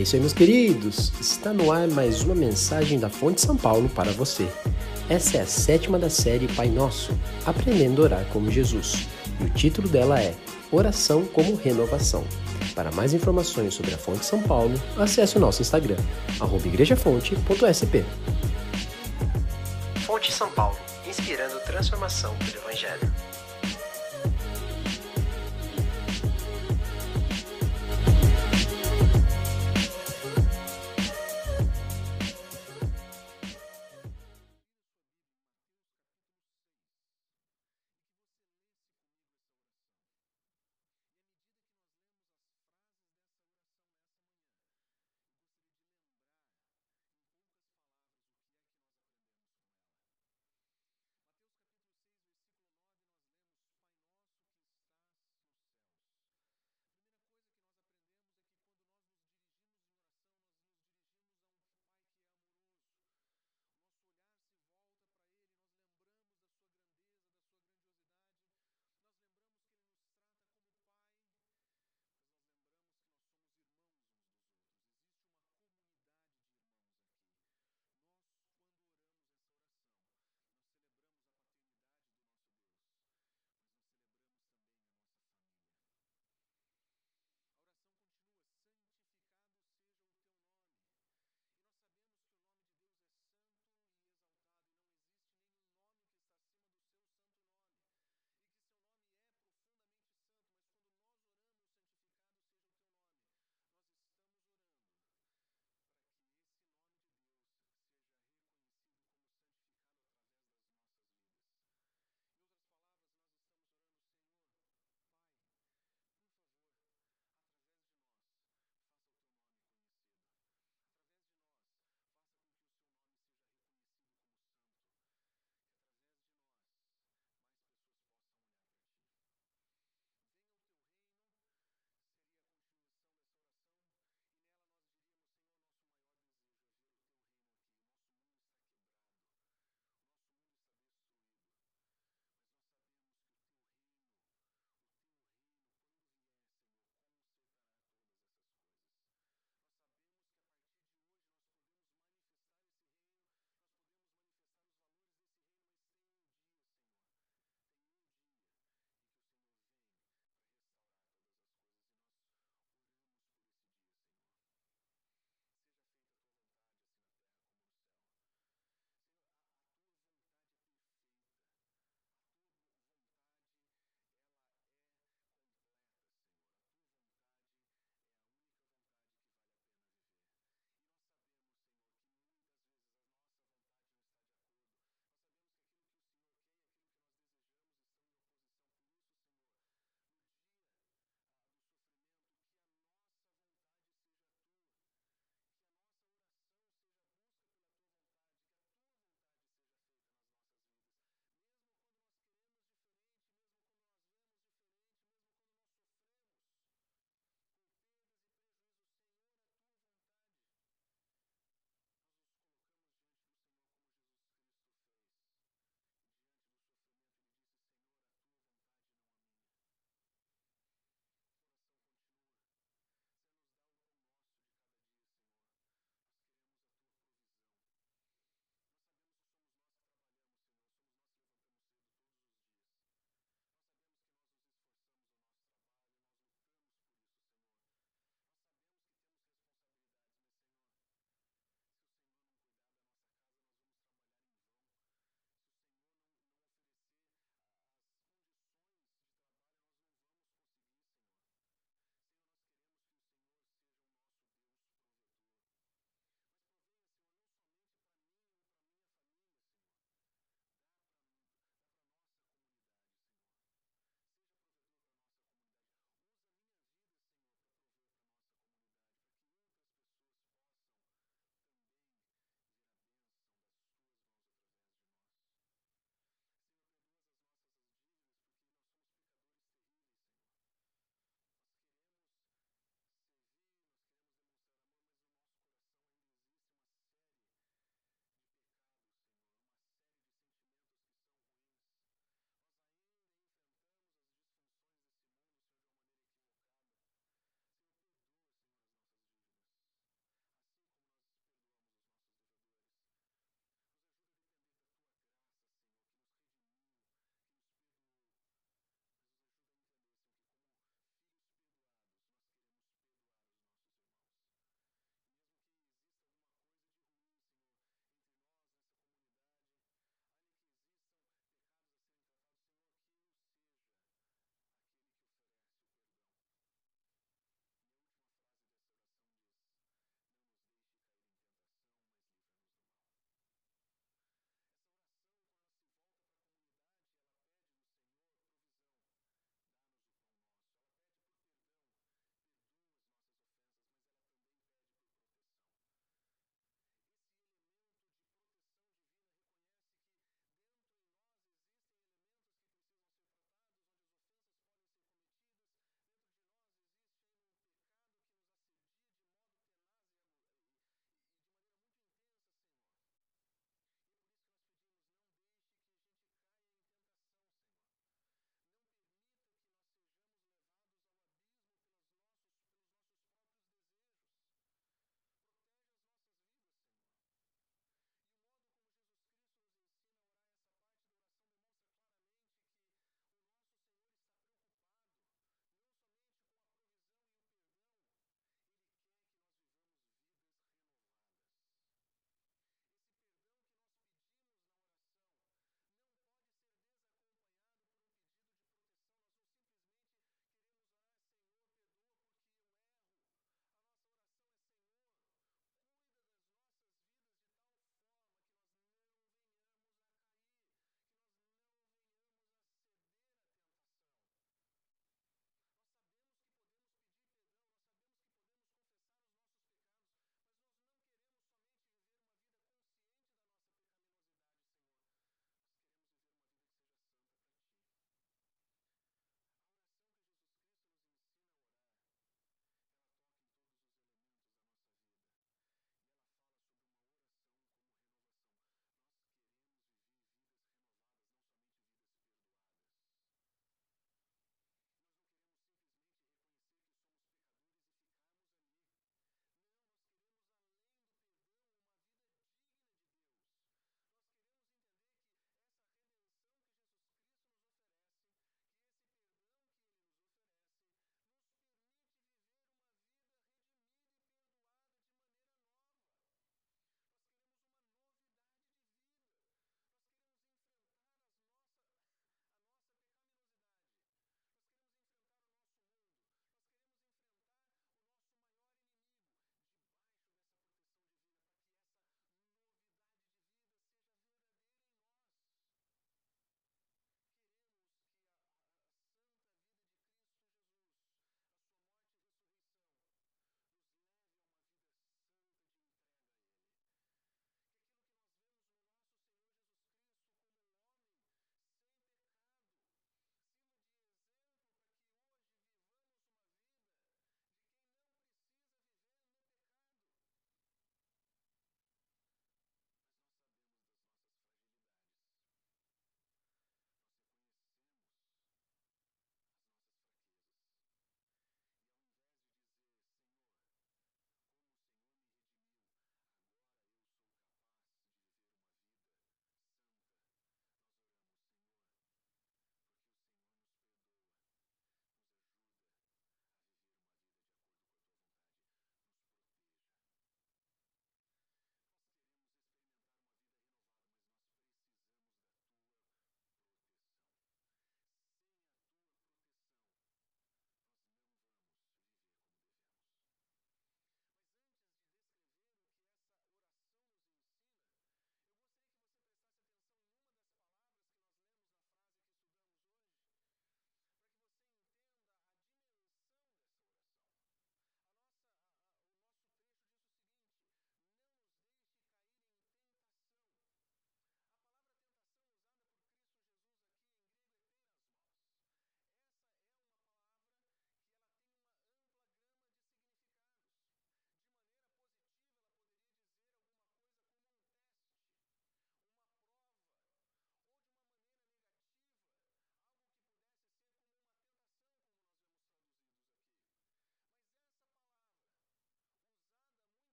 É isso aí, meus queridos. Está no ar mais uma mensagem da Fonte São Paulo para você. Essa é a sétima da série Pai Nosso, Aprendendo a Orar como Jesus. E o título dela é Oração como Renovação. Para mais informações sobre a Fonte São Paulo, acesse o nosso Instagram, igrejafonte.sp. Fonte São Paulo, inspirando transformação pelo Evangelho.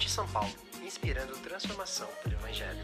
Fonte São Paulo, inspirando transformação pelo Evangelho.